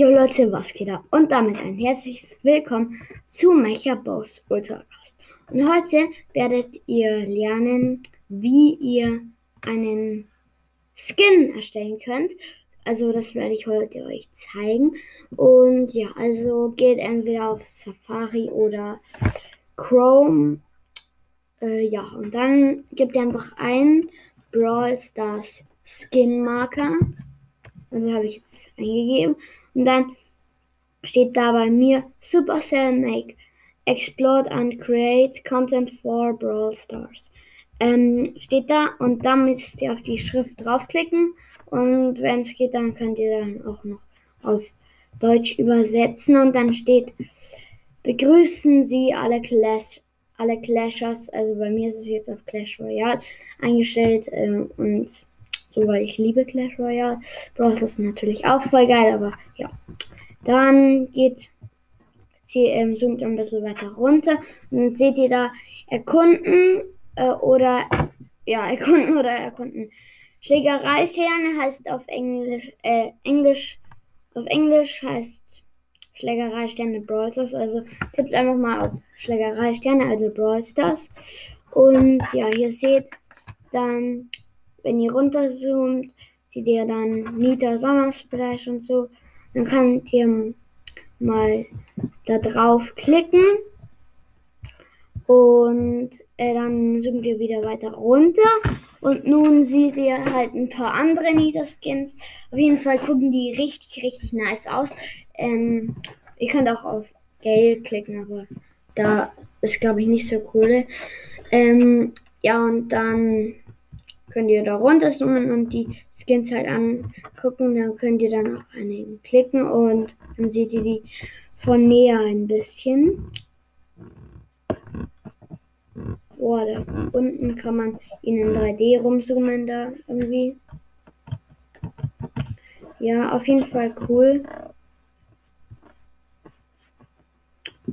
Jo Leute, was geht ab? Und damit ein herzliches Willkommen zu Mecha Boss Ultracast. Und heute werdet ihr lernen, wie ihr einen Skin erstellen könnt. Also das werde ich heute euch zeigen. Und ja, also geht entweder auf Safari oder Chrome. Äh, ja, und dann gebt ihr einfach ein Brawl Stars Skin Marker. Also habe ich jetzt eingegeben. Und dann steht da bei mir Supercell Make Explode and Create Content for Brawl Stars. Ähm, steht da und dann müsst ihr auf die Schrift draufklicken. Und wenn es geht, dann könnt ihr dann auch noch auf Deutsch übersetzen. Und dann steht begrüßen Sie alle Clash alle Clashers, also bei mir ist es jetzt auf Clash Royale eingestellt äh, und so, weil ich liebe Clash Royale. Brawl ist natürlich auch voll geil, aber ja. Dann geht, sie ähm, zoomt ein bisschen weiter runter und dann seht ihr da erkunden äh, oder, ja, erkunden oder erkunden. Schlägerei-Sterne heißt auf Englisch, äh, Englisch, auf Englisch heißt Schlägerei-Sterne Brawl Stars. Also tippt einfach mal auf Schlägerei-Sterne, also Brawl Stars. Und ja, hier seht dann wenn ihr runterzoomt, seht ihr dann Nita Sommersplash und so. Dann könnt ihr mal da drauf klicken und äh, dann zoomt ihr wieder weiter runter und nun seht ihr halt ein paar andere Nita Skins. Auf jeden Fall gucken die richtig, richtig nice aus. Ähm, ihr könnt auch auf Gale klicken, aber da ist glaube ich nicht so cool. Ähm, ja, und dann könnt ihr da runterzoomen und die Skins halt angucken. Dann könnt ihr dann auf einigen klicken und dann seht ihr die von näher ein bisschen. Boah, da unten kann man ihn in 3D rumzoomen da irgendwie. Ja, auf jeden Fall cool.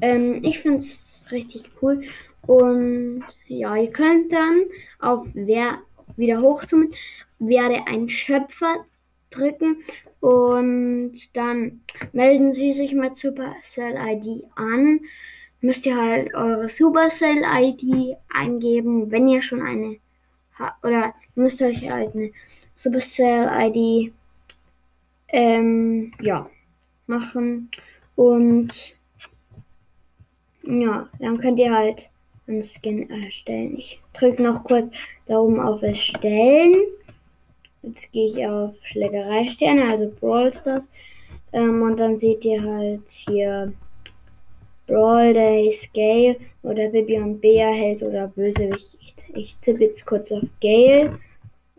Ähm, ich finde es richtig cool. Und ja, ihr könnt dann auf wer wieder hochzoomen, werde ein Schöpfer drücken und dann melden Sie sich mit Supercell ID an. Müsst ihr halt eure Supercell ID eingeben, wenn ihr schon eine. Oder müsst ihr euch halt eine Supercell ID ähm, ja, machen. Und ja, dann könnt ihr halt einen Skin erstellen. Ich drücke noch kurz da oben auf Erstellen. Jetzt gehe ich auf Schlägerei-Sterne, also Brawl Stars. Ähm, und dann seht ihr halt hier Brawl Day, Scale oder Bibi und Bea Held oder Bösewicht. Ich, ich tippe jetzt kurz auf Gale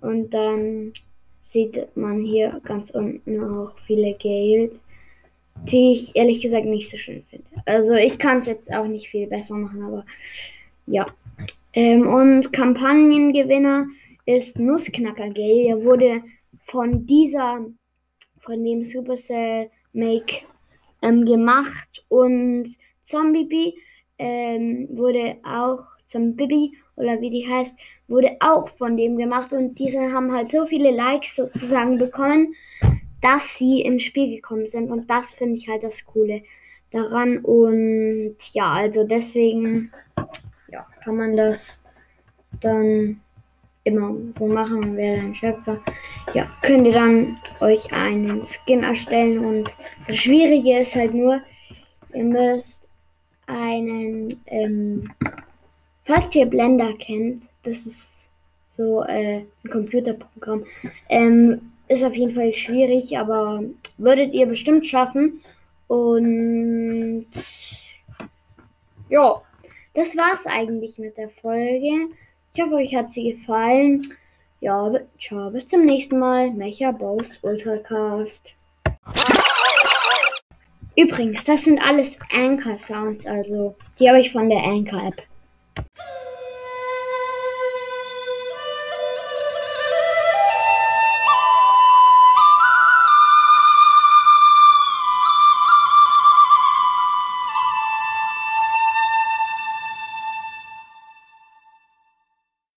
und dann sieht man hier ganz unten auch viele Gales, die ich ehrlich gesagt nicht so schön finde. Also ich kann es jetzt auch nicht viel besser machen, aber ja. Ähm, und Kampagnengewinner ist Nussknacker Gale. Er wurde von dieser, von dem Supercell Make ähm, gemacht und Zombie ähm, wurde auch, Zombie oder wie die heißt, wurde auch von dem gemacht und diese haben halt so viele Likes sozusagen bekommen, dass sie ins Spiel gekommen sind und das finde ich halt das Coole daran und ja, also deswegen ja, kann man das dann immer so machen, wer ein Schöpfer. Ja, könnt ihr dann euch einen Skin erstellen und das Schwierige ist halt nur, ihr müsst einen, ähm, falls ihr Blender kennt, das ist so äh, ein Computerprogramm, ähm, ist auf jeden Fall schwierig, aber würdet ihr bestimmt schaffen. Und ja, das war's eigentlich mit der Folge. Ich hoffe, euch hat sie gefallen. Ja, ciao, bis zum nächsten Mal. Mecha Boss Ultracast. Übrigens, das sind alles Anchor Sounds, also die habe ich von der Anchor App.